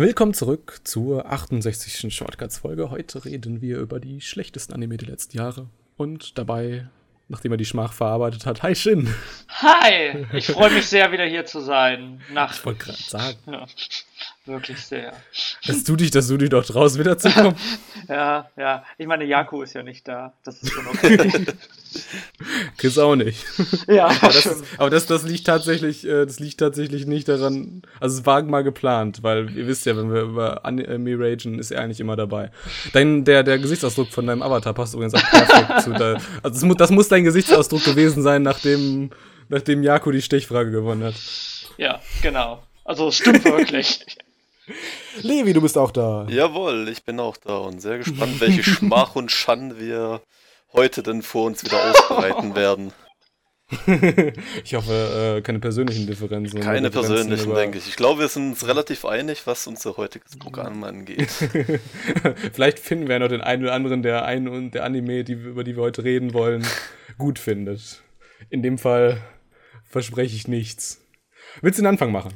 Willkommen zurück zur 68. Shortcuts-Folge. Heute reden wir über die schlechtesten Anime der letzten Jahre. Und dabei, nachdem er die Schmach verarbeitet hat, hi Shin. Hi, ich freue mich sehr, wieder hier zu sein. Nach Ich wollte gerade sagen, ja, wirklich sehr. dass du dich, dass du dich doch traust, wiederzukommen. Ja, ja. Ich meine, Jaku ist ja nicht da. Das ist schon okay. Chris auch nicht. ja, Aber das, aber das, das liegt tatsächlich, äh, das liegt tatsächlich nicht daran. Also es war mal geplant, weil ihr wisst ja, wenn wir über Anime ragen, ist er eigentlich immer dabei. Dein, der, der Gesichtsausdruck von deinem Avatar passt übrigens auch perfekt zu da, Also das muss, das muss dein Gesichtsausdruck gewesen sein, nachdem, nachdem Jaco die Stechfrage gewonnen hat. ja, genau. Also es stimmt wirklich. Levi, du bist auch da. Jawohl, ich bin auch da und sehr gespannt, welche Schmach und Schande wir heute denn vor uns wieder ausbreiten werden. ich hoffe, äh, keine persönlichen Differenzen. Keine Differenzen persönlichen, denke ich. Ich glaube, wir sind uns relativ einig, was unser heutiges Programm angeht. Vielleicht finden wir ja noch den einen oder anderen, der einen und der Anime, die, über die wir heute reden wollen, gut findet. In dem Fall verspreche ich nichts. Willst du den Anfang machen?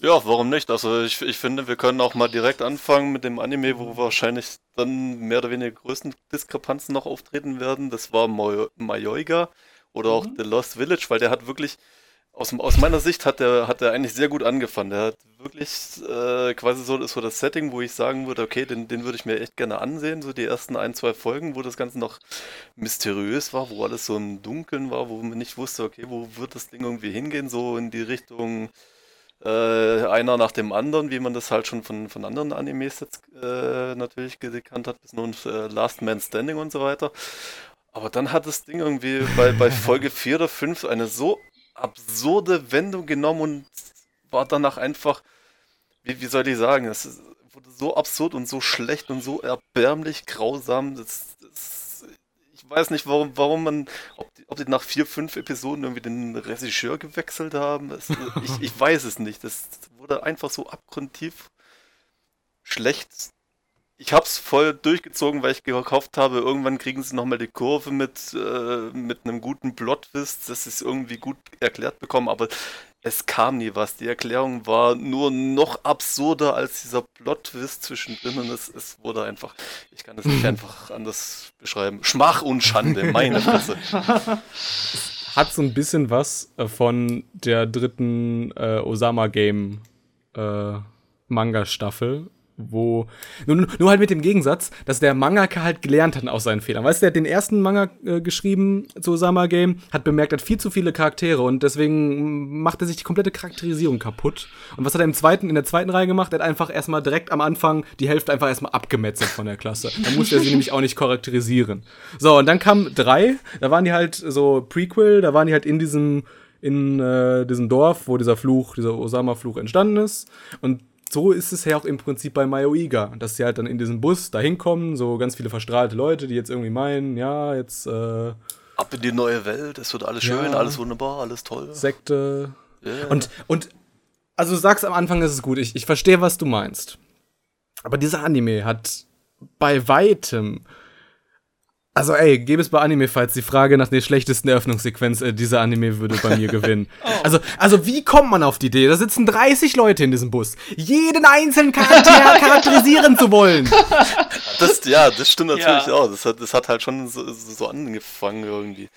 Ja, warum nicht? Also ich, ich finde, wir können auch mal direkt anfangen mit dem Anime, wo wahrscheinlich dann mehr oder weniger größten Diskrepanzen noch auftreten werden. Das war Mayoiga oder auch The Lost Village, weil der hat wirklich, aus, aus meiner Sicht hat der, hat der eigentlich sehr gut angefangen. Der hat wirklich äh, quasi so, ist so das Setting, wo ich sagen würde, okay, den, den würde ich mir echt gerne ansehen. So die ersten ein, zwei Folgen, wo das Ganze noch mysteriös war, wo alles so im Dunkeln war, wo man nicht wusste, okay, wo wird das Ding irgendwie hingehen, so in die Richtung äh, einer nach dem anderen, wie man das halt schon von, von anderen Animes jetzt äh, natürlich gekannt hat, bis nun äh, Last Man Standing und so weiter. Aber dann hat das Ding irgendwie bei, bei Folge 4 oder 5 eine so absurde Wendung genommen und war danach einfach, wie, wie soll ich sagen, es wurde so absurd und so schlecht und so erbärmlich grausam. Das, das, weiß nicht, warum, warum man, ob die, ob die nach vier, fünf Episoden irgendwie den Regisseur gewechselt haben. Es, ich, ich weiß es nicht. Das wurde einfach so abgrundtief schlecht. Ich hab's voll durchgezogen, weil ich gehofft habe, irgendwann kriegen sie nochmal die Kurve mit, äh, mit einem guten Plot-Twist, dass sie es irgendwie gut erklärt bekommen, aber es kam nie was. Die Erklärung war nur noch absurder als dieser Plot-Twist zwischendrin und es, es wurde einfach, ich kann es nicht einfach anders beschreiben. Schmach und Schande, meine Fresse. Hat so ein bisschen was äh, von der dritten äh, Osama-Game äh, Manga-Staffel, wo. Nur, nur halt mit dem Gegensatz, dass der Mangaka halt gelernt hat aus seinen Fehlern. Weißt du, der hat den ersten Manga äh, geschrieben zu Osama Game, hat bemerkt, er hat viel zu viele Charaktere und deswegen macht er sich die komplette Charakterisierung kaputt. Und was hat er im zweiten, in der zweiten Reihe gemacht? Er hat einfach erstmal direkt am Anfang die Hälfte einfach erstmal abgemetzelt von der Klasse. Dann musste er sie nämlich auch nicht charakterisieren. So, und dann kam drei, da waren die halt so Prequel, da waren die halt in diesem in äh, diesem Dorf, wo dieser Fluch, dieser Osama-Fluch entstanden ist. Und so ist es ja auch im Prinzip bei Mayoiga, dass sie halt dann in diesem Bus da hinkommen, so ganz viele verstrahlte Leute, die jetzt irgendwie meinen, ja, jetzt äh, Ab in die neue Welt, es wird alles schön, Ja. alles wunderbar, alles toll. Sekte. Ja. Und, und, also du sagst am Anfang, das ist gut, ich, ich verstehe, was du meinst. Aber dieser Anime hat bei weitem. Also, ey, gäbe es bei Anime Fights die Frage nach der schlechtesten Eröffnungssequenz, äh, dieser Anime würde bei mir gewinnen. Also, also, wie kommt man auf die Idee? Da sitzen 30 Leute in diesem Bus, jeden einzelnen Charakter charakterisieren zu wollen. Das, ja, das stimmt natürlich Ja. auch. Das hat, das hat halt schon so, so angefangen irgendwie.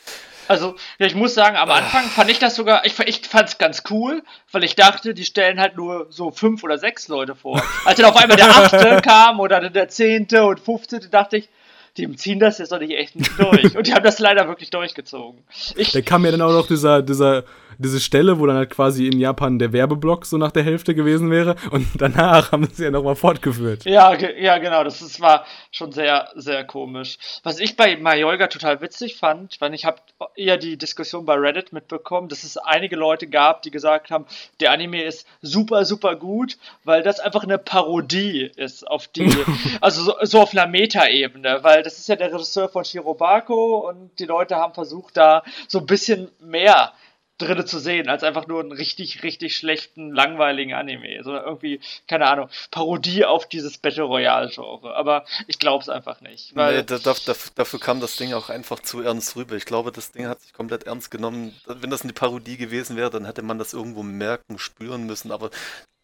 Also, ja, ich muss sagen, am Anfang fand ich das sogar, ich, ich fand's ganz cool, weil ich dachte, die stellen halt nur so fünf oder sechs Leute vor. Als dann auf einmal der achte kam oder der zehnte und fünfzehnte, dachte ich, die ziehen das jetzt doch nicht echt nicht durch. Und die haben das leider wirklich durchgezogen. Ich, Da kam ja dann auch noch dieser, dieser, diese Stelle, wo dann halt quasi in Japan der Werbeblock so nach der Hälfte gewesen wäre. Und danach haben sie ja nochmal fortgeführt. Ja, ge ja, genau, das ist, war schon sehr, sehr komisch. Was ich bei Majolga total witzig fand, weil ich habe eher die Diskussion bei Reddit mitbekommen, dass es einige Leute gab, die gesagt haben, der Anime ist super, super gut, weil das einfach eine Parodie ist auf die, also so, so auf einer Metaebene, weil das ist ja der Regisseur von Shirobako und die Leute haben versucht, da so ein bisschen mehr drinne zu sehen, als einfach nur einen richtig, richtig schlechten, langweiligen Anime. So irgendwie, keine Ahnung, Parodie auf dieses Battle Royale-Genre. Aber ich glaube es einfach nicht. Weil, Nee, da, da, da, dafür kam das Ding auch einfach zu ernst rüber. Ich glaube, das Ding hat sich komplett ernst genommen. Wenn das eine Parodie gewesen wäre, dann hätte man das irgendwo merken, spüren müssen. Aber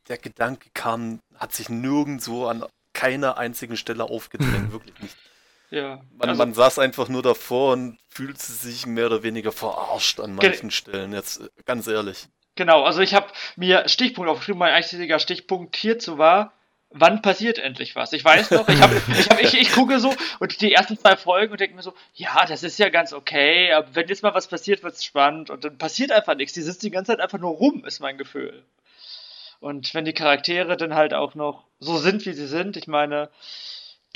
der Gedanke kam, hat sich nirgendwo an keiner einzigen Stelle aufgedrängt, wirklich nicht. Ja. Man, also, man saß einfach nur davor und fühlte sich mehr oder weniger verarscht an manchen Stellen, jetzt äh, ganz ehrlich. Genau, also ich habe mir Stichpunkt aufgeschrieben, mein einziger Stichpunkt hierzu war, wann passiert endlich was? Ich weiß noch, ich, hab, ich, hab, ich, ich gucke so und die ersten zwei Folgen und denke mir so, ja, das ist ja ganz okay, aber wenn jetzt mal was passiert, wird es spannend und dann passiert einfach nichts. Die sitzen die ganze Zeit einfach nur rum, ist mein Gefühl. Und wenn die Charaktere dann halt auch noch so sind, wie sie sind, ich meine,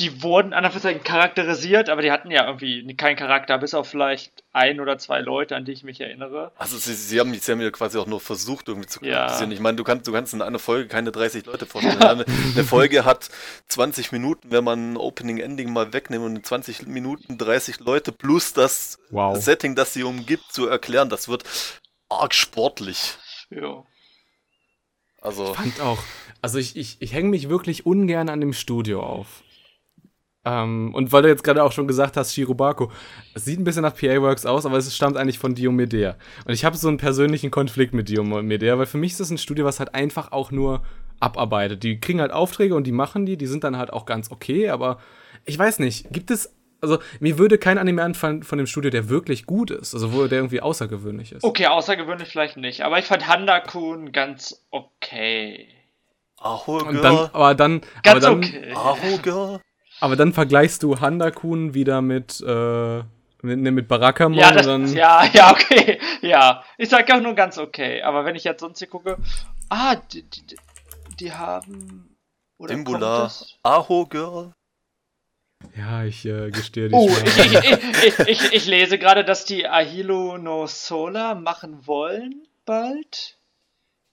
die wurden Anführungszeichen charakterisiert, aber die hatten ja irgendwie keinen Charakter, bis auf vielleicht ein oder zwei Leute, an die ich mich erinnere. Also sie, sie haben mich, sie haben ja quasi auch nur versucht, irgendwie zu charakterisieren. Ja. Ich meine, du kannst, du kannst in einer Folge keine 30 Leute vorstellen. eine, eine, Folge hat 20 Minuten, wenn man Opening Ending mal wegnimmt und 20 Minuten 30 Leute plus das wow. Setting, das sie umgibt, zu erklären, das wird arg sportlich. Ja. Also. Ich fand auch. Also ich, ich, ich hänge mich wirklich ungern an dem Studio auf. Ähm, und weil du jetzt gerade auch schon gesagt hast, Shirobako, es sieht ein bisschen nach PA Works aus, aber es stammt eigentlich von Diomedea. Und ich habe so einen persönlichen Konflikt mit Diomedea, weil für mich ist das ein Studio, was halt einfach auch nur abarbeitet. Die kriegen halt Aufträge und die machen die, die sind dann halt auch ganz okay, aber ich weiß nicht, gibt es also mir würde kein Anime anfallen von dem Studio, der wirklich gut ist, also wo der irgendwie außergewöhnlich ist. Okay, außergewöhnlich vielleicht nicht, aber ich fand Handa-kun ganz okay. Aho, Und dann, aber dann, ganz aber dann, okay. Aho, aber dann vergleichst du Handa-kun wieder mit, äh, mit, ne, mit Barakamon ja, das, dann. Ja, ja, okay. Ja. Ich sag auch nur ganz okay. Aber wenn ich jetzt sonst hier gucke, ah, die, die, die haben. Oder Dimbula, Aho Girl. Ja, ich äh, gestehe dich. Oh, ich, ich, ich, ich, ich lese gerade, dass die Ahilo no Sola machen wollen bald.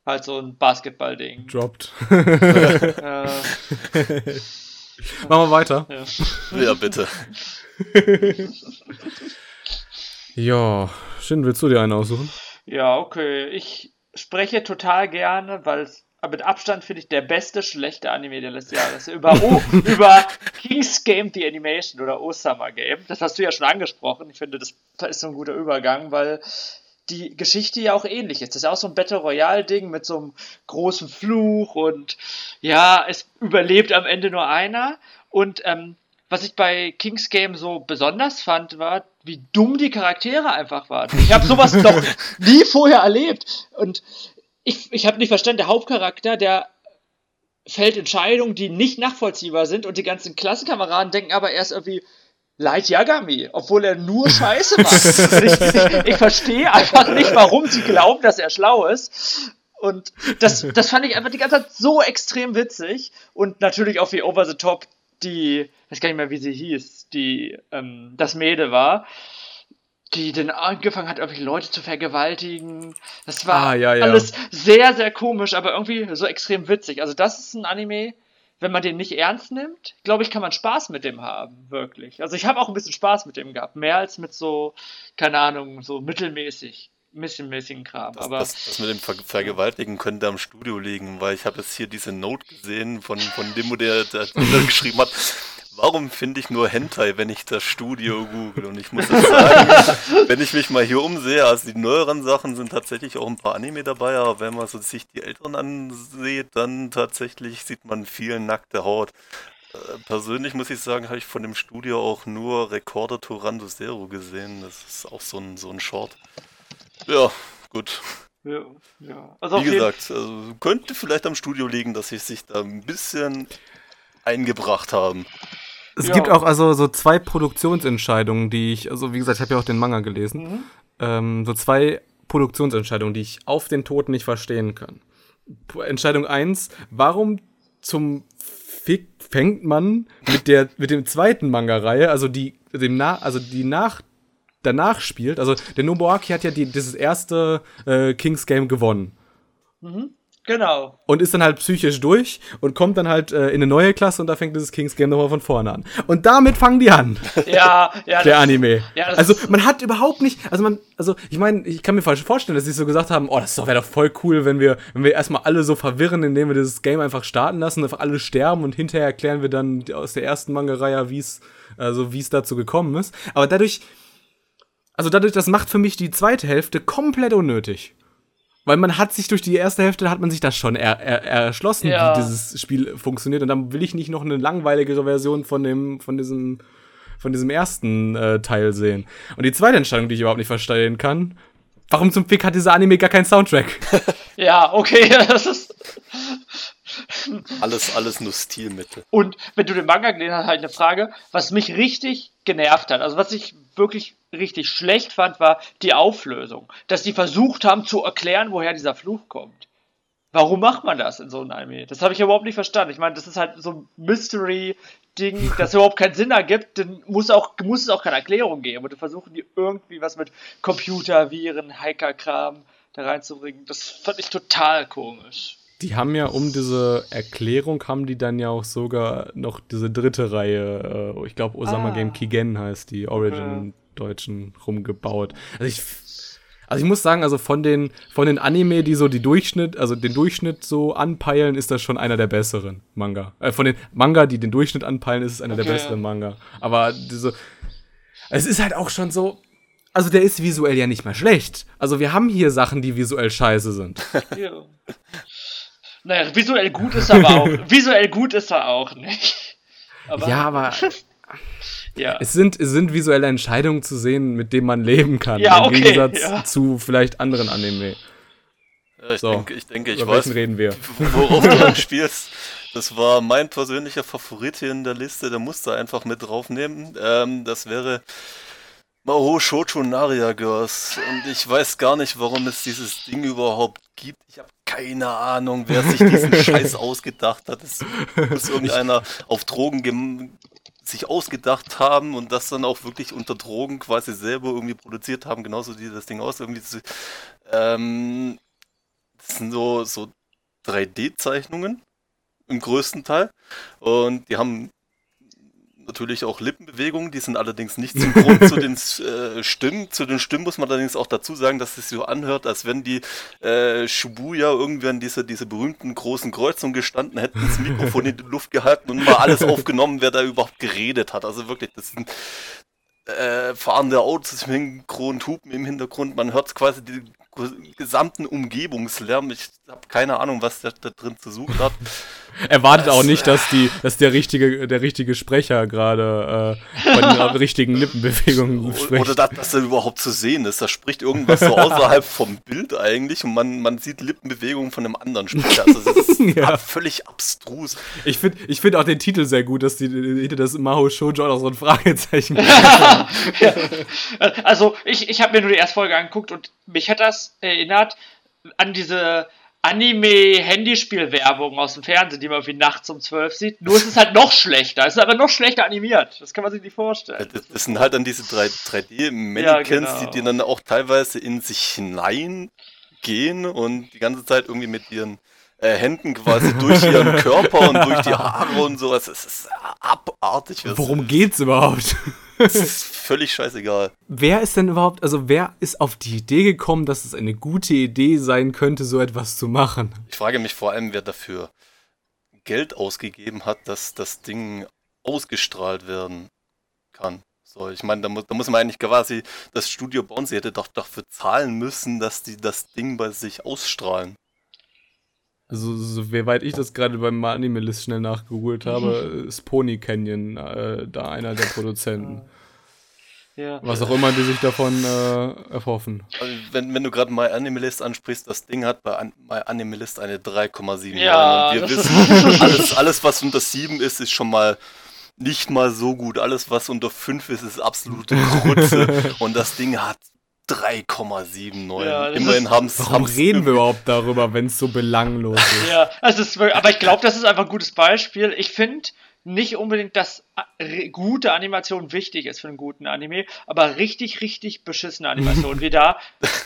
Halt so ein Basketball-Ding. Droppt. äh, Machen wir weiter. Ja, ja bitte. ja, Shin, willst du dir einen aussuchen? Ja, okay. Ich spreche total gerne, weil es mit Abstand finde ich der beste schlechte Anime der letzten Jahre. Über, o, über King's Game The Animation oder Osama Game. Das hast du ja schon angesprochen. Ich finde, das ist so ein guter Übergang, weil die Geschichte ja auch ähnlich ist. Das ist auch so ein Battle Royale-Ding mit so einem großen Fluch und ja, es überlebt am Ende nur einer. Und ähm, was ich bei King's Game so besonders fand, war, wie dumm die Charaktere einfach waren. Ich habe sowas noch nie vorher erlebt. Und ich, ich habe nicht verstanden, der Hauptcharakter, der fällt Entscheidungen, die nicht nachvollziehbar sind und die ganzen Klassenkameraden denken aber erst irgendwie, Light Yagami, obwohl er nur Scheiße macht. ich, ich, verstehe einfach nicht, warum sie glauben, dass er schlau ist. Und das, das fand ich einfach die ganze Zeit so extrem witzig. Und natürlich auch wie over the top die, ich weiß gar nicht mehr, wie sie hieß, die, ähm, das Mädel war, die dann angefangen hat, irgendwie Leute zu vergewaltigen. Das war ah, ja, ja. alles sehr, sehr komisch, aber irgendwie so extrem witzig. Also das ist ein Anime, wenn man den nicht ernst nimmt, glaube ich, kann man Spaß mit dem haben, wirklich. Also ich habe auch ein bisschen Spaß mit dem gehabt, mehr als mit so, keine Ahnung, so mittelmäßig, missionmäßigen Kram. Das, aber das, das mit dem Ver Vergewaltigen könnte am Studio liegen, weil ich habe jetzt hier diese Note gesehen von, von dem, der, der, der geschrieben hat. Warum finde ich nur Hentai, wenn ich das Studio google? Und ich muss sagen, wenn ich mich mal hier umsehe, also die neueren Sachen sind tatsächlich auch ein paar Anime dabei, aber wenn man so sich die älteren ansieht, dann tatsächlich sieht man viel nackte Haut. Äh, persönlich muss ich sagen, habe ich von dem Studio auch nur Recorder Torando Zero gesehen. Das ist auch so ein, so ein Short. Ja, gut. Ja, ja. Also Wie gesagt, also könnte vielleicht am Studio liegen, dass sie sich da ein bisschen eingebracht haben. Es ja. gibt auch also so zwei Produktionsentscheidungen, die ich, also wie gesagt, ich habe ja auch den Manga gelesen, mhm. ähm, so zwei Produktionsentscheidungen, die ich auf den Tod nicht verstehen kann. Entscheidung 1, warum zum Fick fängt man mit der mit dem zweiten Manga-Reihe, also die dem na, also die nach danach spielt, also der Nobuaki hat ja die, dieses erste äh, Kings Game gewonnen. Mhm. Genau. Und ist dann halt psychisch durch und kommt dann halt äh, in eine neue Klasse und da fängt dieses Kings Game nochmal von vorne an. Und damit fangen die an. Ja, ja. Der Anime. Ja, also man hat überhaupt nicht, also man, also ich meine, ich kann mir falsch vorstellen, dass sie so gesagt haben, oh, das wäre doch voll cool, wenn wir, wenn wir erstmal alle so verwirren, indem wir dieses Game einfach starten lassen, einfach alle sterben und hinterher erklären wir dann aus der ersten Manga-Reihe, wie es, also wie es dazu gekommen ist. Aber dadurch, also dadurch, das macht für mich die zweite Hälfte komplett unnötig. Weil man hat sich durch die erste Hälfte hat man sich das schon er, er, erschlossen, Ja. wie dieses Spiel funktioniert. Und dann will ich nicht noch eine langweiligere Version von dem, von diesem, von diesem ersten äh, Teil sehen. Und die zweite Entscheidung, die ich überhaupt nicht verstehen kann, warum zum Fick hat dieser Anime gar keinen Soundtrack? Ja, okay, das ist. Alles, alles nur Stilmittel. Und wenn du den Manga gelesen hast, halt eine Frage, was mich richtig genervt hat, also was ich wirklich richtig schlecht fand, war die Auflösung. Dass die versucht haben zu erklären, woher dieser Fluch kommt. Warum macht man das in so einem Anime? Das habe ich überhaupt nicht verstanden. Ich meine, das ist halt so ein Mystery-Ding, das überhaupt keinen Sinn ergibt. Dann muss, auch, muss es auch keine Erklärung geben. Und dann versuchen die irgendwie was mit Computer, Viren, Hacker-Kram da reinzubringen. Das fand ich total komisch. Die haben ja um diese Erklärung haben die dann ja auch sogar noch diese dritte Reihe, äh, ich glaube Osama Ah. Game Kigen heißt die, Origin Okay. im Deutschen rumgebaut. Also ich, also ich muss sagen, also von den von den Anime, die so die Durchschnitt, also den Durchschnitt so anpeilen, ist das schon einer der besseren Manga. Äh, von den Manga, die den Durchschnitt anpeilen, ist es einer der Okay. besseren Manga. Aber diese, es ist halt auch schon so. Also der ist visuell ja nicht mehr schlecht. Also wir haben hier Sachen, die visuell scheiße sind. Ja. Naja, visuell gut ist er aber auch. visuell gut ist er auch nicht. Aber, Ja, aber ja. Es sind, es sind visuelle Entscheidungen zu sehen, mit denen man leben kann. Ja, Im okay, Gegensatz ja. zu vielleicht anderen Anime. Ja, ich, So. denke, ich denke, ich Über weiß, reden wir? worauf du anspielst. Das war mein persönlicher Favorit hier in der Liste, der musste einfach mit draufnehmen. Ähm, das wäre Maho Shoujo Naria Girls. Und ich weiß gar nicht, warum es dieses Ding überhaupt gibt. Ich habe keine Ahnung, wer sich diesen Scheiß ausgedacht hat. Es muss irgendeiner auf Drogen sich ausgedacht haben und das dann auch wirklich unter Drogen quasi selber irgendwie produziert haben. Genauso sieht das Ding aus. Irgendwie so, ähm, das sind so, so 3D-Zeichnungen im größten Teil. Und die haben natürlich auch Lippenbewegungen, die sind allerdings nicht synchron zu den äh, Stimmen. Zu den Stimmen muss man allerdings auch dazu sagen, dass es so anhört, als wenn die äh, Shibuya irgendwann diese, diese berühmten großen Kreuzungen gestanden hätten, das Mikrofon in die Luft gehalten und mal alles aufgenommen, wer da überhaupt geredet hat. Also wirklich, das sind äh, fahrende Autos im Hintergrund, Hupen im Hintergrund, man hört quasi den gesamten Umgebungslärm. Ich habe keine Ahnung, was der da drin zu suchen hat. Erwartet auch Das- nicht, dass die, dass der richtige, der richtige Sprecher gerade äh, bei den richtigen Lippenbewegungen spricht. Oder dass, er überhaupt zu sehen ist. Da spricht irgendwas so außerhalb vom Bild eigentlich und man, man sieht Lippenbewegungen von einem anderen Sprecher. Also das ist Ja. völlig abstrus. Ich finde ich find auch den Titel sehr gut, dass die hinter das Maho Shoujo auch noch so ein Fragezeichen Also, ich, ich habe mir nur die erste Folge angeguckt und mich hat das erinnert an diese Anime-Handyspiel-Werbung aus dem Fernsehen, die man irgendwie nachts um 12 sieht. Nur es ist halt noch schlechter. Es ist aber noch schlechter animiert. Das kann man sich nicht vorstellen. Das, das sind halt dann diese 3, 3D-Mannequins, Ja, genau. die, die dann auch teilweise in sich hineingehen und die ganze Zeit irgendwie mit ihren äh, Händen quasi durch ihren Körper und durch die Haare und sowas. Es ist abartig. Worum geht's überhaupt? Das ist völlig scheißegal. Wer ist denn überhaupt, also wer ist auf die Idee gekommen, dass es eine gute Idee sein könnte, so etwas zu machen? Ich frage mich vor allem, wer dafür Geld ausgegeben hat, dass das Ding ausgestrahlt werden kann. So, ich meine, da, mu da muss man eigentlich quasi das Studio bauen. Sie hätte doch dafür zahlen müssen, dass die das Ding bei sich ausstrahlen. Also, soweit ich das gerade beim Anime-List schnell nachgeholt habe, ist Pony Canyon äh, da einer der Produzenten. Ja. Was auch immer die sich davon äh, erhoffen. Also, wenn, wenn du gerade My Animalist ansprichst, das Ding hat bei An My Animalist eine 3,7. Ja, Und wir wissen, alles, alles, was unter 7 ist, ist schon mal nicht mal so gut. Alles, was unter 5 ist, ist absolute Grütze. Und das Ding hat 3,79. Ja, Immerhin haben es. Warum reden wir überhaupt darüber, wenn es so belanglos ist? Ja, also es ist wirklich, aber ich glaube, das ist einfach ein gutes Beispiel. Ich finde nicht unbedingt, dass a- re- gute Animation wichtig ist für einen guten Anime, aber richtig, richtig beschissene Animation wie da.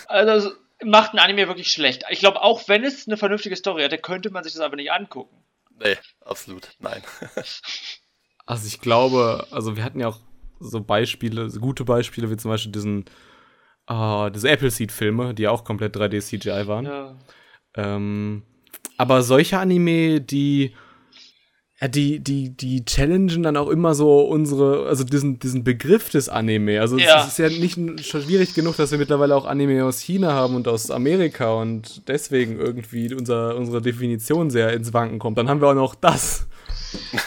Also macht ein Anime wirklich schlecht. Ich glaube, auch wenn es eine vernünftige Story hätte, könnte man sich das einfach nicht angucken. Nee, absolut. Nein. Also ich glaube, also wir hatten ja auch so Beispiele, so gute Beispiele, wie zum Beispiel diesen, äh, diese Appleseed-Filme, die ja auch komplett 3D-CGI waren. Ja. Ähm, aber solche Anime, die die, die, die challengen dann auch immer so unsere, also diesen, diesen Begriff des Anime. Also Ja. es ist ja nicht schon schwierig genug, dass wir mittlerweile auch Anime aus China haben und aus Amerika und deswegen irgendwie unser, unsere Definition sehr ins Wanken kommt. Dann haben wir auch noch das.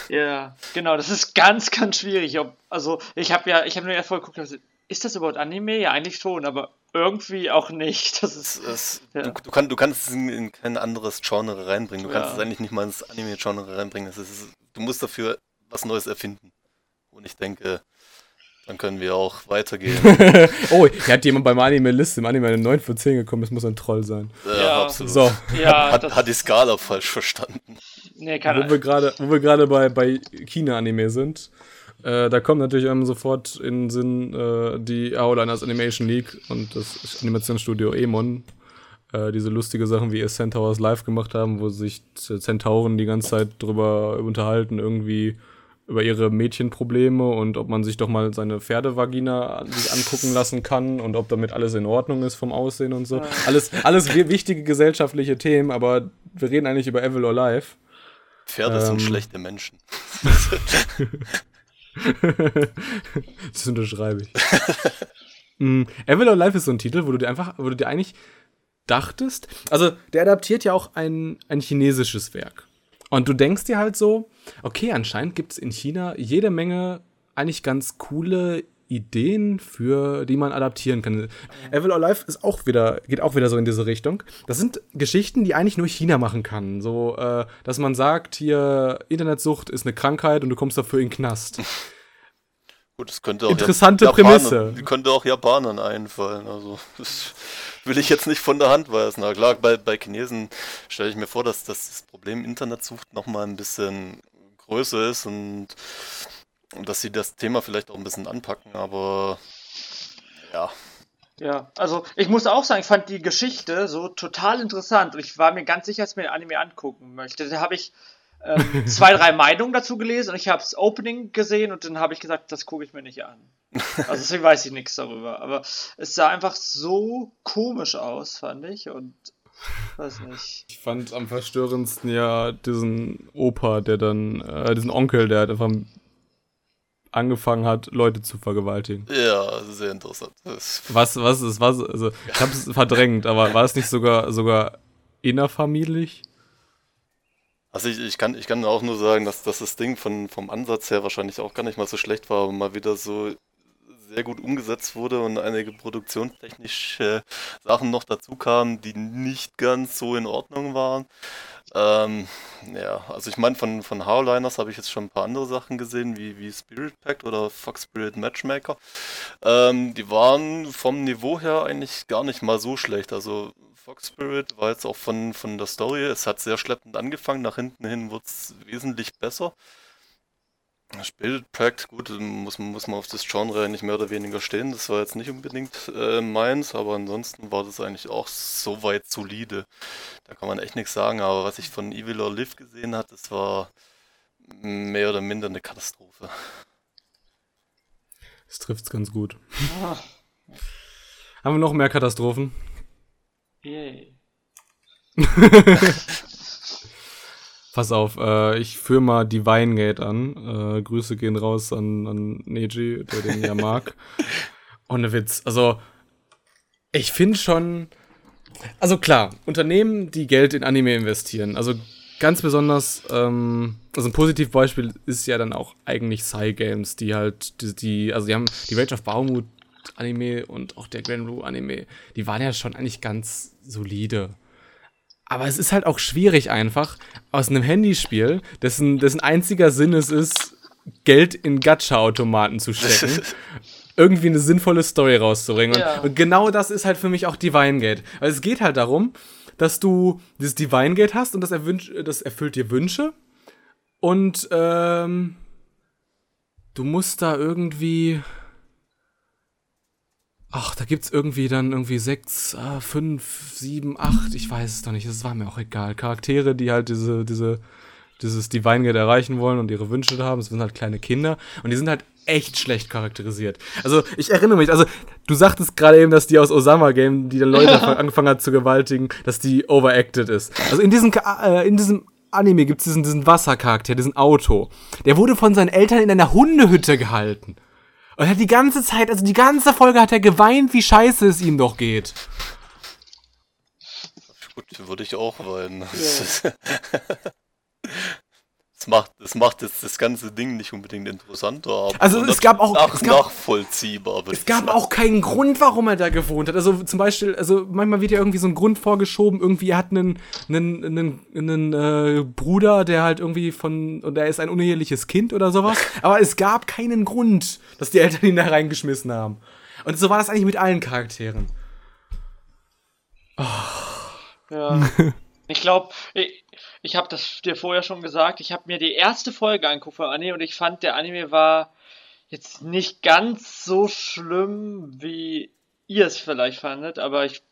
Ja, genau, das ist ganz, ganz schwierig. Also, ich habe ja, ich habe nur erst vorher geguckt, also, ist das überhaupt Anime? Ja, eigentlich schon, aber irgendwie auch nicht. Das ist, es, Ja. du, du, kann, du kannst es in, in kein anderes Genre reinbringen. Du kannst Ja. es eigentlich nicht mal ins Anime-Genre reinbringen. Ist, du musst dafür was Neues erfinden. Und ich denke, dann können wir auch weitergehen. oh, hier hat jemand beim Anime List im Anime eine 9 von 10 gekommen, das muss ein Troll sein. Äh, Ja. absolut. So, ja, Hat, hat die Skala falsch verstanden. nee, wir gerade, wo wir gerade bei, bei China-Anime sind, äh, da kommt natürlich einem sofort in den Sinn äh, die Outliners Animation League und das Animationsstudio Emon, äh, diese lustige Sachen wie ihr Centaurs live gemacht haben, wo sich Centauren die ganze Zeit drüber unterhalten, irgendwie über ihre Mädchenprobleme und ob man sich doch mal seine Pferdevagina angucken lassen kann und ob damit alles in Ordnung ist vom Aussehen und so. Alles, alles wi- wichtige gesellschaftliche Themen, aber wir reden eigentlich über Evil or Life. Pferde Ähm. sind schlechte Menschen. Das unterschreibe ich. mm, Evil or Life ist so ein Titel, wo du dir einfach, wo du dir eigentlich dachtest, also der adaptiert ja auch ein, ein chinesisches Werk. Und du denkst dir halt so, okay, anscheinend gibt es in China jede Menge eigentlich ganz coole Ideen, für die man adaptieren kann. Evil or Life ist auch wieder, geht auch wieder so in diese Richtung. Das sind Geschichten, die eigentlich nur China machen kann. So, äh, dass man sagt, hier, Internetsucht ist eine Krankheit und du kommst dafür in den Knast. Gut, es könnte auch Interessante Japanern- Prämisse. Die könnte auch Japanern einfallen. Also, das will ich jetzt nicht von der Hand weisen. Na klar, bei, bei Chinesen stelle ich mir vor, dass das Problem Internetsucht nochmal ein bisschen größer ist und dass sie das Thema vielleicht auch ein bisschen anpacken, aber ja, Ja, also ich muss auch sagen, ich fand die Geschichte so total interessant und ich war mir ganz sicher, dass ich mir den Anime angucken möchte. Da habe ich ähm, zwei, drei Meinungen dazu gelesen und ich habe das Opening gesehen und dann habe ich gesagt, das gucke ich mir nicht an. Also deswegen weiß ich nichts darüber. Aber es sah einfach so komisch aus, fand ich und weiß nicht. Ich fand am verstörendsten ja diesen Opa, der dann, äh, diesen Onkel, der halt einfach angefangen hat, Leute zu vergewaltigen. ja, sehr interessant. Was, was ist, was, also, ich hab's verdrängt, aber war es nicht sogar, sogar innerfamililich? also ich, ich, kann, ich kann auch nur sagen, dass, dass das Ding von, vom Ansatz her wahrscheinlich auch gar nicht mal so schlecht war, aber mal wieder so sehr gut umgesetzt wurde und einige produktionstechnische Sachen noch dazu kamen, die nicht ganz so in Ordnung waren. Ähm, ja, also ich meine, von, von Howliners habe ich jetzt schon ein paar andere Sachen gesehen, wie, wie Spirit Pact oder Fox Spirit Matchmaker. Ähm, die waren vom Niveau her eigentlich gar nicht mal so schlecht. Also Fox Spirit war jetzt auch von, von der Story, es hat sehr schleppend angefangen, nach hinten hin wurde es wesentlich besser. Spirit Pact, gut, muss, man- muss man auf das Genre nicht mehr oder weniger stehen. Das war jetzt nicht unbedingt äh, meins, aber ansonsten war das eigentlich auch soweit solide. Da kann man echt nichts sagen, aber was ich von Evil or Live gesehen hat, das war mehr oder minder eine Katastrophe. Das trifft's ganz gut. Ah, Haben wir noch mehr Katastrophen? yay. Pass auf, äh, ich führe mal Divine Gate an. Äh, Grüße gehen raus an, an Neji, der den ja mag. Ohne Witz. Also, ich finde schon. Also klar, Unternehmen, die Geld in Anime investieren. Also ganz besonders, ähm, also ein Positivbeispiel ist ja dann auch eigentlich Psy-Games, die halt, die, die, also die haben die Rage of Baumut Anime und auch der Grand Blue Anime, die waren ja schon eigentlich ganz solide. Aber es ist halt auch schwierig einfach, aus einem Handyspiel, dessen, dessen einziger Sinn es ist, Geld in Gacha-Automaten zu stecken, irgendwie eine sinnvolle Story rauszubringen. Und, Ja. und genau das ist halt für mich auch Divine Gate. Weil es geht halt darum, dass du dieses Divine Gate hast und das, erwünsch, das erfüllt dir Wünsche. Und ähm, du musst da irgendwie. Ach, da gibt's irgendwie dann irgendwie sechs, ah, fünf, sieben, acht, ich weiß es doch nicht, das war mir auch egal. Charaktere, die halt diese, diese, dieses Divine Gate erreichen wollen und ihre Wünsche da haben. Das sind halt kleine Kinder und die sind halt echt schlecht charakterisiert. Also, ich erinnere mich, also, du sagtest gerade eben, dass die aus Osama Game, die dann Leute angefangen hat zu gewaltigen, dass die overacted ist. Also, in diesem, äh, in diesem Anime gibt es diesen, diesen Wassercharakter, diesen Auto. Der wurde von seinen Eltern in einer Hundehütte gehalten. Und hat die ganze Zeit, also die ganze Folge hat er geweint, wie scheiße es ihm doch geht. Gut, würde ich auch weinen. Ja. Das macht, das macht jetzt das ganze Ding nicht unbedingt interessanter. Aber also es gab auch nach, es gab, nachvollziehbar. Es gab auch keinen Grund, warum er da gewohnt hat. Also zum Beispiel, also manchmal wird ja irgendwie so ein Grund vorgeschoben. Irgendwie er hat einen, einen, einen, einen äh, Bruder, der halt irgendwie von und er ist ein uneheliches Kind oder sowas. Aber es gab keinen Grund, dass die Eltern ihn da reingeschmissen haben. Und so war das eigentlich mit allen Charakteren. Oh. Ja. ich glaube, ich, ich habe das dir vorher schon gesagt, ich habe mir die erste Folge angeguckt von Anime und ich fand, der Anime war jetzt nicht ganz so schlimm, wie ihr es vielleicht fandet, aber ich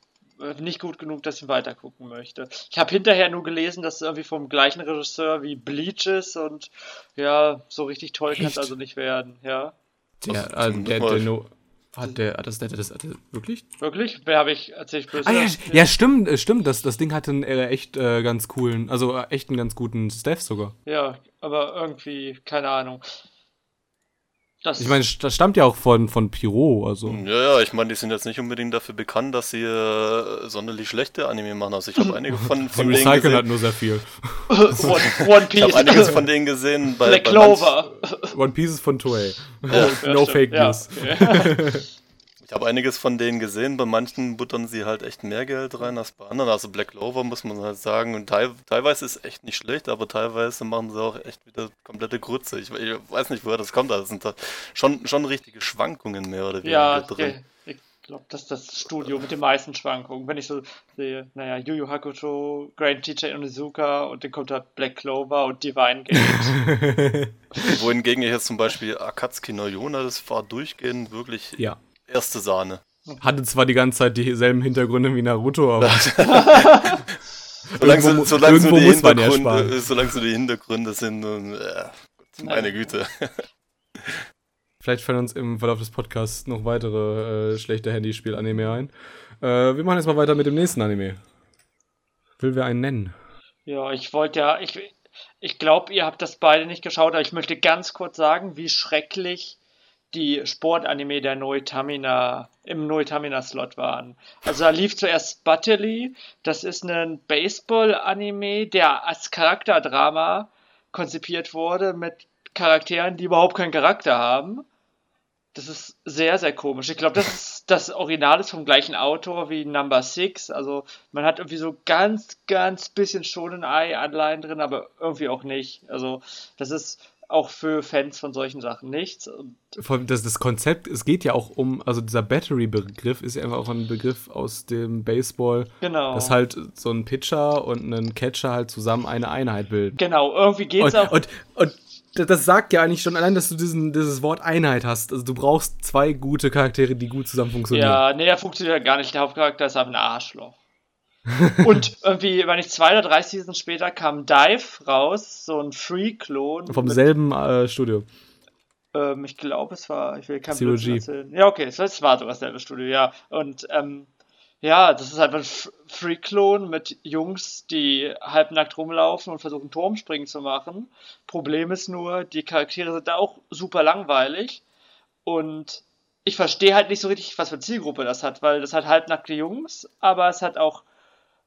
äh, nicht gut genug, dass ich weiter gucken möchte. Ich habe hinterher nur gelesen, dass es irgendwie vom gleichen Regisseur wie Bleach ist und ja, so richtig toll kann es also nicht werden, ja. Der, also, der, der, der, hat der, hat das, der, das, hat der, wirklich? Wirklich? Wer habe ich erzählt böse? Ah, ja, ja, stimmt, äh, stimmt. Das, das Ding hatte einen äh, echt äh, ganz coolen, also äh, echt einen ganz guten Staff sogar. Ja, aber irgendwie, keine Ahnung. Das ich meine, das stammt ja auch von, von Pyro, also. Ja, ja, ich meine, die sind jetzt nicht unbedingt dafür bekannt, dass sie äh, sonderlich schlechte Anime machen. Also ich habe einige von, von denen gesehen. hat nur sehr viel. One, One Piece. Ich habe einiges von denen gesehen bei Black Clover. One Piece ist von Toei. Ja. Oh, no Fake News. Ja. Ich habe einiges von denen gesehen, bei manchen buttern sie halt echt mehr Geld rein als bei anderen. Also Black Clover muss man halt sagen. Und teil, teilweise ist echt nicht schlecht, aber teilweise machen sie auch echt wieder komplette Grütze. Ich, ich weiß nicht, woher das kommt. Das sind da schon, schon richtige Schwankungen mehr oder weniger ja, drin. Ich glaube, das ist das Studio mit den meisten Schwankungen. Wenn ich so sehe, naja, Yu Yu Hakusho, Grand Teacher Onizuka und dann kommt da Black Clover und Divine Gate. Wohingegen ich jetzt zum Beispiel Akatsuki no Yona, das war durchgehend wirklich ja Erste Sahne. Hatte zwar die ganze Zeit dieselben Hintergründe wie Naruto, aber. solange irgendwo, so, solange irgendwo so muss man ja sparen. Solange so die Hintergründe sind, und, äh, meine Güte. Vielleicht fallen uns im Verlauf des Podcasts noch weitere äh, schlechte Handyspiel-Anime ein. Äh, wir machen jetzt mal weiter mit dem nächsten Anime. Will wir einen nennen? Ja, ich wollte ja, ich, ich glaube, ihr habt das beide nicht geschaut, aber ich möchte ganz kurz sagen, wie schrecklich die Sportanime der Noitamina im Noitamina-Slot waren. Also da lief zuerst Butterly, das ist ein Baseball-Anime, der als Charakterdrama konzipiert wurde mit Charakteren, die überhaupt keinen Charakter haben. Das ist sehr, sehr komisch. Ich glaube, das ist das Original ist vom gleichen Autor wie Number Six. Also man hat irgendwie so ganz, ganz bisschen Shonen Eye Anleihen drin, aber irgendwie auch nicht. Also das ist auch für Fans von solchen Sachen nichts. Vor allem das, das Konzept, es geht ja auch um, also dieser Battery-Begriff ist ja einfach auch ein Begriff aus dem Baseball, genau. dass halt so ein Pitcher und ein Catcher halt zusammen eine Einheit bilden. Genau, irgendwie geht's und, auch. Und, und das sagt ja eigentlich schon allein, dass du diesen, dieses Wort Einheit hast. Also du brauchst zwei gute Charaktere, die gut zusammen funktionieren. Ja, nee, der funktioniert gar nicht. Der Hauptcharakter ist einfach ein Arschloch. und irgendwie, wenn ich zwei oder drei Seasons später kam Dive raus, so ein Free-Klon. Vom selben äh, Studio. Ähm, ich glaube, es war, ich will kein G. erzählen. Ja, okay, es war sogar dasselbe Studio, ja. Und ähm, ja, das ist einfach ein Free-Klon mit Jungs, die halbnackt rumlaufen und versuchen Turmspringen zu machen. Problem ist nur, die Charaktere sind da auch super langweilig und ich verstehe halt nicht so richtig, was für Zielgruppe das hat, weil das hat halbnackte Jungs, aber es hat auch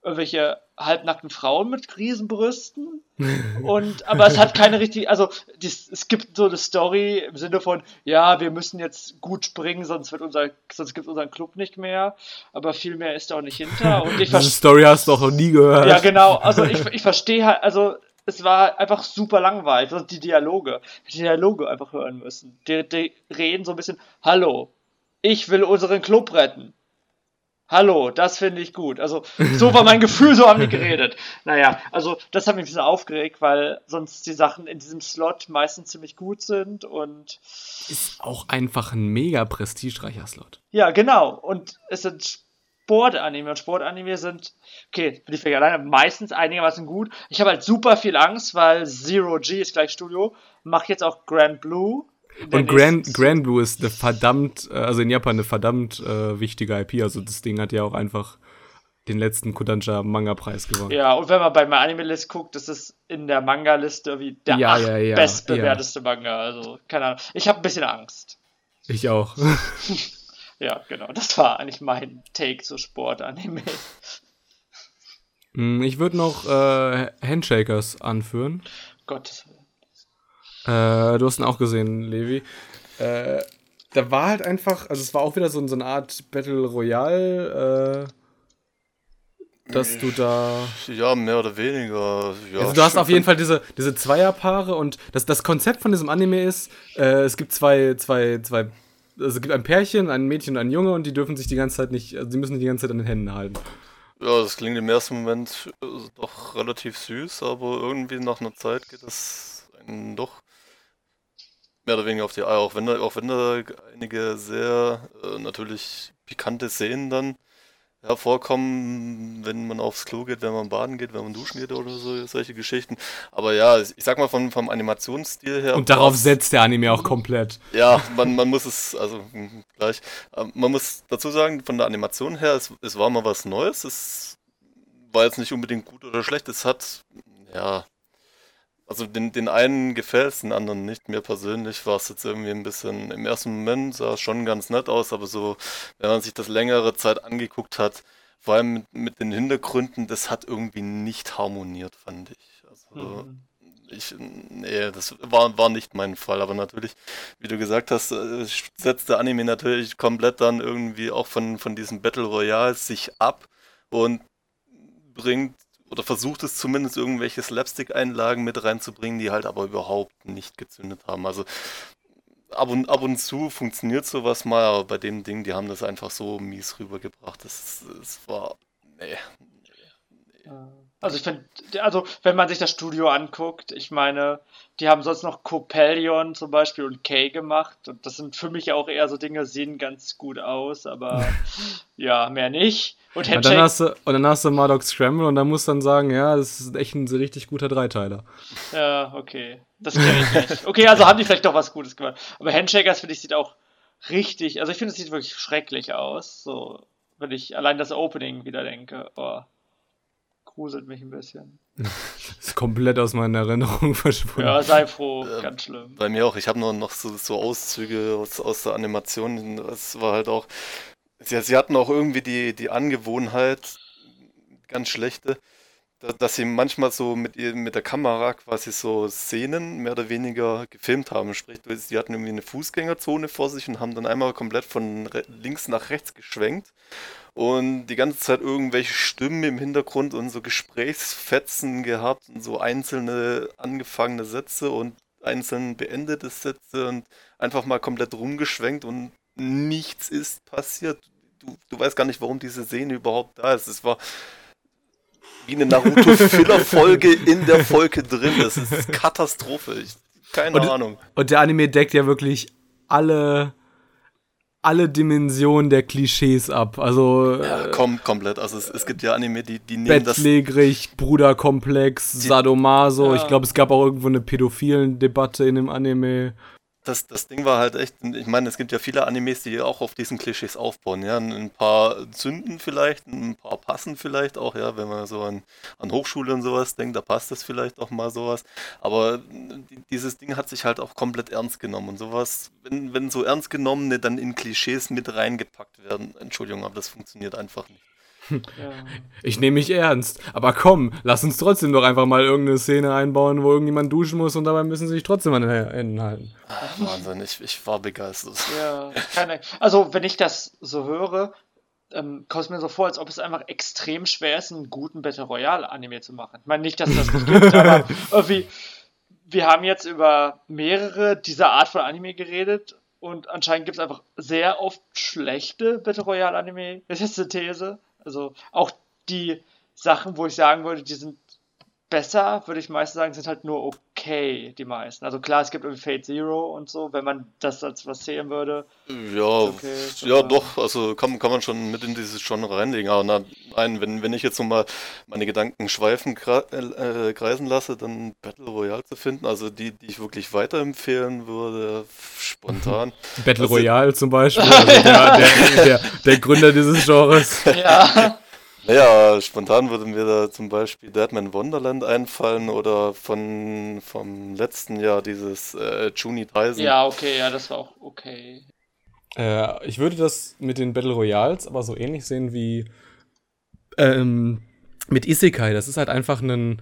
irgendwelche halbnackten Frauen mit Riesenbrüsten. Und, aber es hat keine richtige, also die, es gibt so eine Story im Sinne von, ja, wir müssen jetzt gut springen, sonst wird unser, sonst gibt es unseren Club nicht mehr. Aber viel mehr ist da auch nicht hinter. Und ich Diese Story hast du auch noch nie gehört. Ja, genau. Also ich, ich verstehe halt, also es war einfach super langweilig. Also die Dialoge, die Dialoge einfach hören müssen. Die, die reden so ein bisschen, hallo, ich will unseren Club retten. Hallo, das finde ich gut. Also, so war mein Gefühl, so haben die geredet. Naja, also, das hat mich ein bisschen aufgeregt, weil sonst die Sachen in diesem Slot meistens ziemlich gut sind und. Ist auch einfach ein mega prestigereicher Slot. Ja, genau. Und es sind Sportanime und Sportanime sind, okay, bin ich vielleicht alleine, meistens einigermaßen gut. Ich habe halt super viel Angst, weil Zero G ist gleich Studio, mache jetzt auch Grand Blue und Grand, Grand Blue ist eine verdammt, äh, also in Japan eine verdammt äh, wichtige IP. Also das Ding hat ja auch einfach den letzten Kodansha Manga-Preis gewonnen. Ja, und wenn man bei My Anime List guckt, das ist in der Manga-Liste wie der Ja, ja, ja, bestbewerteste Manga. Also, keine Ahnung. Ich habe ein bisschen Angst. Ich auch. Ja, genau. Das war eigentlich mein Take zu Sport-Anime. Mm, ich würde noch äh, Handshakers anführen. Gottes Willen. Äh, du hast ihn auch gesehen, Levi. Äh, da war halt einfach, also es war auch wieder so, so eine Art Battle Royale, äh, dass du da. Ja, mehr oder weniger. Ja, also du hast auf jeden Fall diese, diese Zweierpaare und das, das Konzept von diesem Anime ist, äh, es gibt zwei, zwei, zwei, also es gibt ein Pärchen, ein Mädchen und ein Junge und die dürfen sich die ganze Zeit nicht, also die müssen die ganze Zeit an den Händen halten. Ja, das klingt im ersten Moment äh, doch relativ süß, aber irgendwie nach einer Zeit geht es einen doch mehr oder weniger auf die Eier, auch wenn da, auch wenn da einige sehr äh, natürlich pikante Szenen dann hervorkommen, wenn man aufs Klo geht, wenn man baden geht, wenn man duschen geht oder so, solche Geschichten. Aber ja, ich sag mal vom, vom Animationsstil her. Und darauf setzt der Anime auch komplett. Ja, man, man muss es, also hm, gleich, ähm, man muss dazu sagen, von der Animation her, es, es war mal was Neues, es war jetzt nicht unbedingt gut oder schlecht, es hat, ja, also den, den einen gefällt es, den anderen nicht. Mir persönlich war es jetzt irgendwie ein bisschen, im ersten Moment sah es schon ganz nett aus, aber so, wenn man sich das längere Zeit angeguckt hat, vor allem mit, mit den Hintergründen, das hat irgendwie nicht harmoniert, fand ich. Also, mhm. ich, nee, das war, war nicht mein Fall, aber natürlich, wie du gesagt hast, äh, setzt der Anime natürlich komplett dann irgendwie auch von, von diesem Battle Royale sich ab und bringt oder versucht es zumindest irgendwelche Slapstick-Einlagen mit reinzubringen, die halt aber überhaupt nicht gezündet haben. Also ab und, ab und zu funktioniert sowas mal, aber bei dem Ding, die haben das einfach so mies rübergebracht. Das, das war. Nee. nee. Also ich finde, also wenn man sich das Studio anguckt, ich meine, die haben sonst noch Copelion zum Beispiel und Kay gemacht und das sind für mich auch eher so Dinge, sehen ganz gut aus, aber ja, mehr nicht. Und, und, dann hast du, und dann hast du Marduk Scramble und dann musst du dann sagen, ja, das ist echt ein richtig guter Dreiteiler. Ja, okay. Das kenne ich nicht. Okay, also haben die vielleicht doch was Gutes gemacht. Aber Handshakers, finde ich, sieht auch richtig, also ich finde, es sieht wirklich schrecklich aus. So, wenn ich allein das Opening wieder denke. Oh, gruselt mich ein bisschen. ist komplett aus meiner Erinnerung verschwunden. Ja, sei froh, äh, ganz schlimm. Bei mir auch, ich habe nur noch so, so Auszüge aus, aus der Animation. Es war halt auch Sie, sie hatten auch irgendwie die, die Angewohnheit, ganz schlechte, dass sie manchmal so mit, mit der Kamera quasi so Szenen mehr oder weniger gefilmt haben. Sprich, sie hatten irgendwie eine Fußgängerzone vor sich und haben dann einmal komplett von links nach rechts geschwenkt und die ganze Zeit irgendwelche Stimmen im Hintergrund und so Gesprächsfetzen gehabt und so einzelne angefangene Sätze und einzeln beendete Sätze und einfach mal komplett rumgeschwenkt und nichts ist passiert. Du, du weißt gar nicht, warum diese Szene überhaupt da ist. Es war wie eine Naruto-Filler-Folge in der Folge drin. Das ist Katastrophe. Ich, keine und, Ahnung. Und der Anime deckt ja wirklich alle alle Dimensionen der Klischees ab. Also ja, kom komplett. Also es, es, gibt ja Anime, die, die nehmen Bettlägerig, das Bruderkomplex, Sadomaso. Ja. Ich glaube, es gab auch irgendwo eine pädophilen Debatte in dem Anime das, das Ding war halt echt, ich meine, es gibt ja viele Animes, die auch auf diesen Klischees aufbauen, ja. Ein paar zünden vielleicht, ein paar passen vielleicht auch, ja, wenn man so an, an Hochschule und sowas denkt, da passt das vielleicht auch mal sowas. Aber dieses Ding hat sich halt auch komplett ernst genommen und sowas, wenn, wenn so ernst genommene dann in Klischees mit reingepackt werden, Entschuldigung, aber das funktioniert einfach nicht. Ich nehme mich ernst. Aber komm, lass uns trotzdem doch einfach mal irgendeine Szene einbauen, wo irgendjemand duschen muss und dabei müssen sie sich trotzdem an den Händen halten. Ach, Wahnsinn, ich, ich war begeistert. Ja, keine, also wenn ich das so höre, ähm, kommt es mir so vor, als ob es einfach extrem schwer ist, einen guten Battle Royale Anime zu machen. Ich meine nicht, dass das nicht gibt, aber irgendwie, wir haben jetzt über mehrere dieser Art von Anime geredet und anscheinend gibt es einfach sehr oft schlechte Battle Royale Anime. Das ist eine These. Also auch die Sachen, wo ich sagen würde, die sind besser, würde ich meistens sagen, sind halt nur okay, die meisten. Also klar, es gibt irgendwie Fate Zero und so, wenn man das als was sehen würde. Ja, okay, ja doch, also kann, kann man schon mit in dieses Genre reinlegen. Aber nein, wenn, wenn ich jetzt nochmal meine Gedanken schweifen äh, kreisen lasse, dann Battle Royale zu finden, also die, die ich wirklich weiterempfehlen würde, spontan. Battle also, Royale zum Beispiel, also der, der, der, der Gründer dieses Genres. Ja. Naja, spontan würde mir da zum Beispiel Deadman Wonderland einfallen oder von vom letzten Jahr dieses äh, Juni Taisen. Ja, okay, ja, das war auch okay. Äh, ich würde das mit den Battle Royals aber so ähnlich sehen wie ähm, mit Isekai. Das ist halt einfach ein,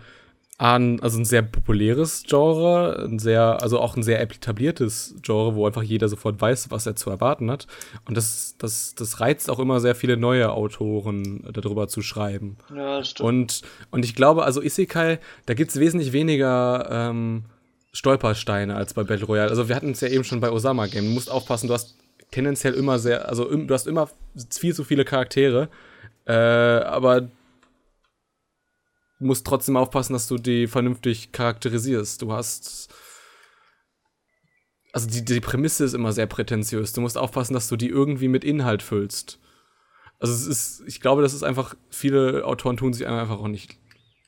also ein sehr populäres Genre, ein sehr, also auch ein sehr etabliertes Genre, wo einfach jeder sofort weiß, was er zu erwarten hat. Und das, das, das reizt auch immer sehr viele neue Autoren darüber zu schreiben. Ja, stimmt. Und, und ich glaube, also Isekai, da gibt es wesentlich weniger ähm, Stolpersteine als bei Battle Royale. Also wir hatten es ja eben schon bei Osama Game. Du musst aufpassen, du hast tendenziell immer sehr, also du hast immer viel zu viele Charaktere, äh, aber musst trotzdem aufpassen, dass du die vernünftig charakterisierst. Du hast. Also die, die Prämisse ist immer sehr prätentiös. Du musst aufpassen, dass du die irgendwie mit Inhalt füllst. Also es ist, ich glaube, das ist einfach, viele Autoren tun sich einfach auch nicht,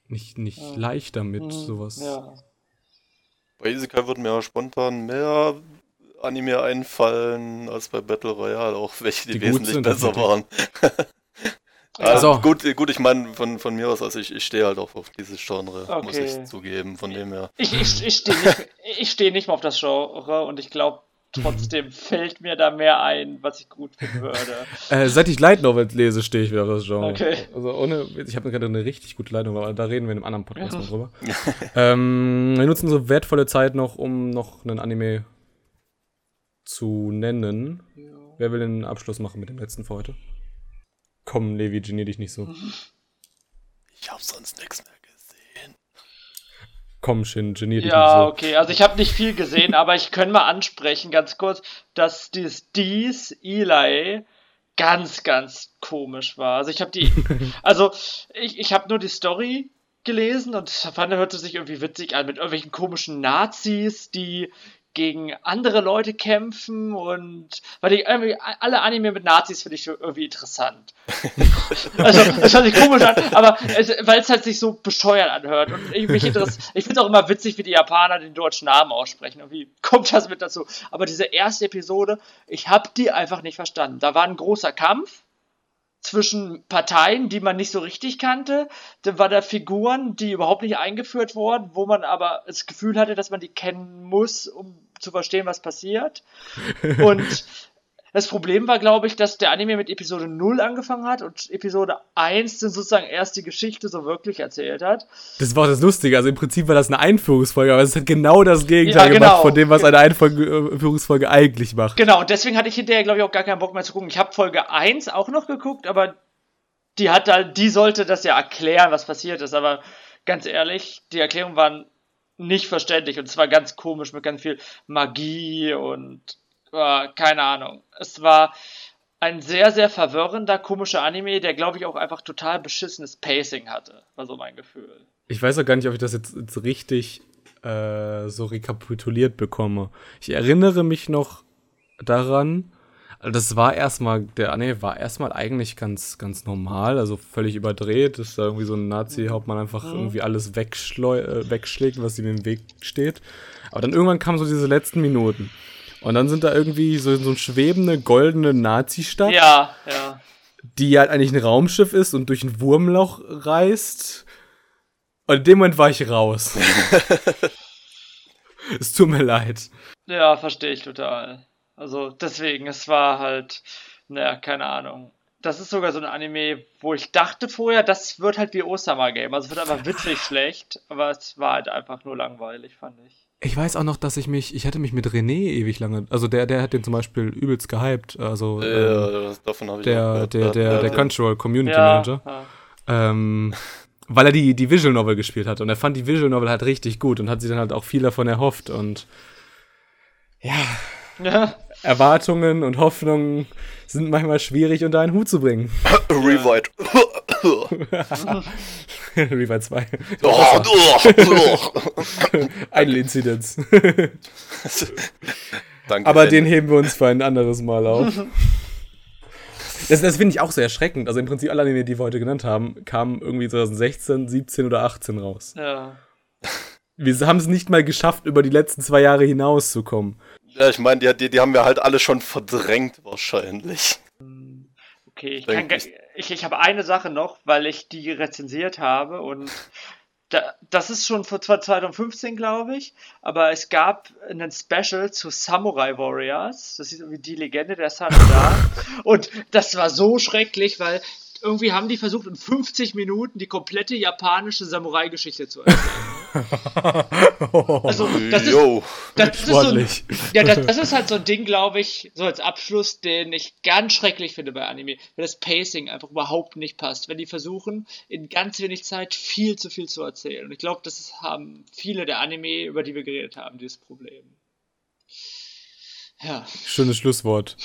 nicht, nicht ja. leicht damit, mhm. sowas. Ja. Bei Isekai würden mir spontan mehr Anime einfallen als bei Battle Royale, auch welche, die, die wesentlich besser waren. Also. gut, gut, ich meine von, von mir aus, also ich, ich stehe halt auch auf dieses Genre, okay. muss ich zugeben, von dem her. Ich, ich, ich stehe nicht, steh nicht mal auf das Genre und ich glaube, trotzdem fällt mir da mehr ein, was ich gut finden würde. Äh, seit ich Light Novel lese, stehe ich wieder auf das Genre. Okay. Also ohne, ich habe gerade eine richtig gute Novel, aber da reden wir in einem anderen Podcast ja. mal drüber. ähm, wir nutzen so wertvolle Zeit noch, um noch einen Anime zu nennen. Ja. Wer will den Abschluss machen mit dem letzten für heute? Komm, Levi, genier dich nicht so. Ich hab sonst nichts mehr gesehen. Komm, Shin, genier dich ja, nicht so. Ja, okay, also ich habe nicht viel gesehen, aber ich könnte mal ansprechen, ganz kurz, dass dieses Dies, Eli, ganz, ganz komisch war. Also ich habe die, also ich, ich habe nur die Story gelesen und fand, hörte sich irgendwie witzig an mit irgendwelchen komischen Nazis, die gegen andere Leute kämpfen und weil ich irgendwie alle Anime mit Nazis finde ich irgendwie interessant. also das hört sich komisch an, aber es, weil es halt sich so bescheuert anhört und ich mich interessiert, ich finde es auch immer witzig, wie die Japaner den deutschen Namen aussprechen. Irgendwie kommt das mit dazu. Aber diese erste Episode, ich habe die einfach nicht verstanden. Da war ein großer Kampf zwischen Parteien, die man nicht so richtig kannte. Dann war da Figuren, die überhaupt nicht eingeführt wurden, wo man aber das Gefühl hatte, dass man die kennen muss, um zu verstehen, was passiert. Und das Problem war, glaube ich, dass der Anime mit Episode 0 angefangen hat und Episode 1 dann sozusagen erst die Geschichte so wirklich erzählt hat. Das war das Lustige. Also im Prinzip war das eine Einführungsfolge, aber es hat genau das Gegenteil ja, genau. gemacht von dem, was eine Einführungsfolge eigentlich macht. Genau, und deswegen hatte ich hinterher, glaube ich, auch gar keinen Bock mehr zu gucken. Ich habe Folge 1 auch noch geguckt, aber die hat da, die sollte das ja erklären, was passiert ist. Aber ganz ehrlich, die Erklärungen waren nicht verständlich und es war ganz komisch mit ganz viel Magie und äh, keine Ahnung. Es war ein sehr, sehr verwirrender, komischer Anime, der, glaube ich, auch einfach total beschissenes Pacing hatte. War so mein Gefühl. Ich weiß auch gar nicht, ob ich das jetzt, jetzt richtig äh, so rekapituliert bekomme. Ich erinnere mich noch daran, also das war erstmal, der Anime war erstmal eigentlich ganz, ganz normal, also völlig überdreht, dass da irgendwie so ein Nazi-Hauptmann einfach mhm. irgendwie alles äh, wegschlägt, was ihm im Weg steht. Aber dann irgendwann kamen so diese letzten Minuten. Und dann sind da irgendwie so, so eine schwebende goldene Nazi-Stadt. Ja, ja. Die halt eigentlich ein Raumschiff ist und durch ein Wurmloch reist. Und in dem Moment war ich raus. es tut mir leid. Ja, verstehe ich total. Also deswegen, es war halt, naja, keine Ahnung. Das ist sogar so ein Anime, wo ich dachte vorher, das wird halt wie Osama Game. Also es wird einfach witzig schlecht, aber es war halt einfach nur langweilig, fand ich. Ich weiß auch noch, dass ich mich, ich hatte mich mit René ewig lange, also der, der hat den zum Beispiel übelst gehypt, also ja, ähm, davon habe ich der, auch der, der, der, der Crunchyroll Community ja, Manager, ja. Ähm, weil er die, die Visual Novel gespielt hat und er fand die Visual Novel halt richtig gut und hat sich dann halt auch viel davon erhofft und ja, ja. Erwartungen und Hoffnungen sind manchmal schwierig unter einen Hut zu bringen. Rewrite. Rewrite 2. Ein Inzidenz. Danke, Aber den heben wir uns für ein anderes Mal auf. Das, das finde ich auch sehr erschreckend. Also im Prinzip alle Anime, die wir heute genannt haben, kamen irgendwie 2016, 17 oder 18 raus. Ja. Wir haben es nicht mal geschafft, über die letzten zwei Jahre hinauszukommen. Ja, ich meine, die, die, die haben wir halt alle schon verdrängt, wahrscheinlich. Okay, ich, kann, ich, ich habe eine Sache noch, weil ich die rezensiert habe und da, das ist schon vor 2015, glaube ich, aber es gab einen Special zu Samurai Warriors. Das ist irgendwie die Legende der Samurai. und das war so schrecklich, weil irgendwie haben die versucht, in 50 Minuten die komplette japanische Samurai-Geschichte zu erzählen. also, das ist, das, ist so ein, ja, das, das, ist halt so ein Ding, glaube ich, so als Abschluss, den ich ganz schrecklich finde bei Anime, wenn das Pacing einfach überhaupt nicht passt. Wenn die versuchen, in ganz wenig Zeit viel zu viel zu erzählen. Und ich glaube, das haben viele der Anime, über die wir geredet haben, dieses Problem. Ja. Schönes Schlusswort.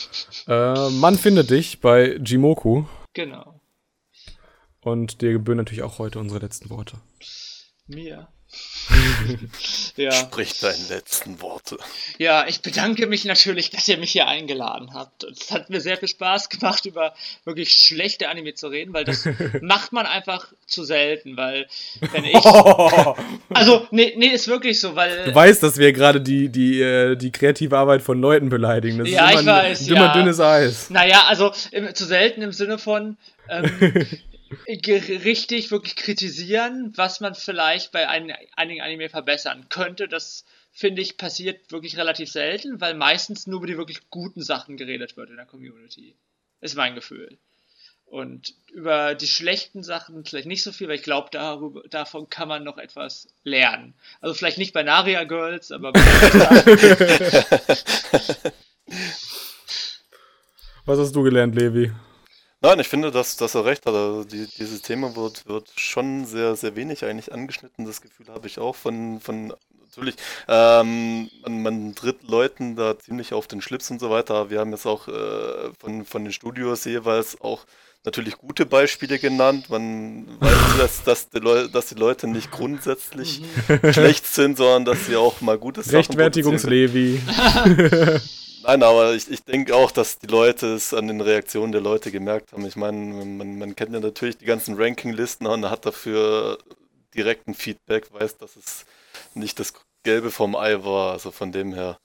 Äh, man findet dich bei Jimoku. Genau. Und dir gebühren natürlich auch heute unsere letzten Worte. Mir. ja. Sprich deine letzten Worte. Ja, ich bedanke mich natürlich, dass ihr mich hier eingeladen habt. Es hat mir sehr viel Spaß gemacht, über wirklich schlechte Anime zu reden, weil das macht man einfach zu selten, weil wenn ich. also, nee, nee, ist wirklich so, weil. Du weißt, dass wir gerade die, die, äh, die kreative Arbeit von Leuten beleidigen. Das ja, ist immer ich weiß. Ein dümmer, ja. dünnes Eis. Naja, also im, zu selten im Sinne von. Ähm, richtig wirklich kritisieren, was man vielleicht bei ein, einigen Anime verbessern könnte. Das finde ich passiert wirklich relativ selten, weil meistens nur über die wirklich guten Sachen geredet wird in der Community. Ist mein Gefühl. Und über die schlechten Sachen vielleicht nicht so viel, weil ich glaube, davon kann man noch etwas lernen. Also vielleicht nicht bei Naria Girls, aber bei Was hast du gelernt, Levi? Nein, ich finde, dass, dass er recht hat. Also die, dieses Thema wird, wird schon sehr, sehr wenig eigentlich angeschnitten. Das Gefühl habe ich auch von, von natürlich, ähm, man, man tritt Leuten da ziemlich auf den Schlips und so weiter. Wir haben jetzt auch äh, von, von den Studios jeweils auch natürlich gute Beispiele genannt. Man weiß, dass, dass, die, Leu dass die Leute nicht grundsätzlich mhm. schlecht sind, sondern dass sie auch mal gutes Rechtfertigungslevi. Nein, aber ich, ich denke auch, dass die Leute es an den Reaktionen der Leute gemerkt haben. Ich meine, man, man kennt ja natürlich die ganzen Rankinglisten und hat dafür direkten Feedback, weiß, dass es nicht das Gelbe vom Ei war. Also von dem her.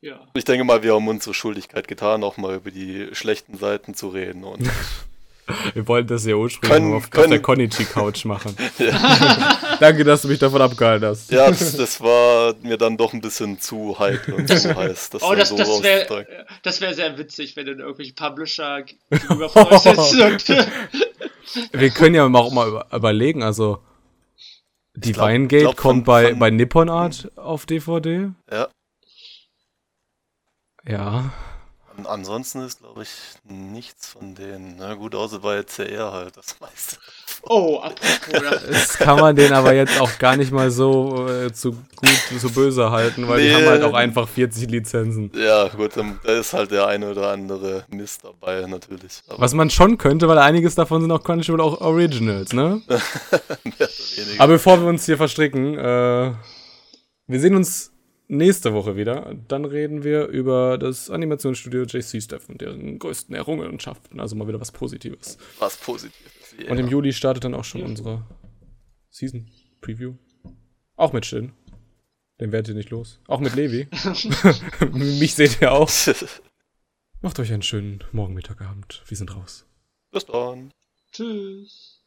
Ja. Ich denke mal, wir haben unsere Schuldigkeit getan, auch mal über die schlechten Seiten zu reden und Wir wollten das ja ursprünglich können, auf, können. auf der Konichi-Couch machen. Danke, dass du mich davon abgehalten hast. Ja, das, das, war mir dann doch ein bisschen zu heikel und zu heiß. Das oh, das, so das wäre wär sehr witzig, wenn dann irgendwelche Publisher euch sitzen. Wir können ja auch mal überlegen, also Divine Gate glaub, kommt von, bei, von, bei Nippon Art auf DVD. Ja. Ja. Ansonsten ist, glaube ich, nichts von denen. Na gut, außer bei CR halt das meiste. Oh, apropos. Das kann man den aber jetzt auch gar nicht mal so äh, zu gut, zu böse halten, weil nee. die haben halt auch einfach 40 Lizenzen. Ja, gut, da ist halt der eine oder andere Mist dabei, natürlich. Aber Was man schon könnte, weil einiges davon sind auch Crunchyroll auch Originals, ne? aber bevor wir uns hier verstricken, äh, wir sehen uns nächste Woche wieder. Dann reden wir über das Animationsstudio JC Steph und deren größten Errungenschaften. Also mal wieder was Positives. Was Positives. Yeah. Und im Juli startet dann auch schon unsere Season Preview. Auch mit Shin. Den werdet ihr nicht los. Auch mit Levi. Mich seht ihr auch. Macht euch einen schönen Morgen, Mittag, Abend. Wir sind raus. Bis dann. Tschüss.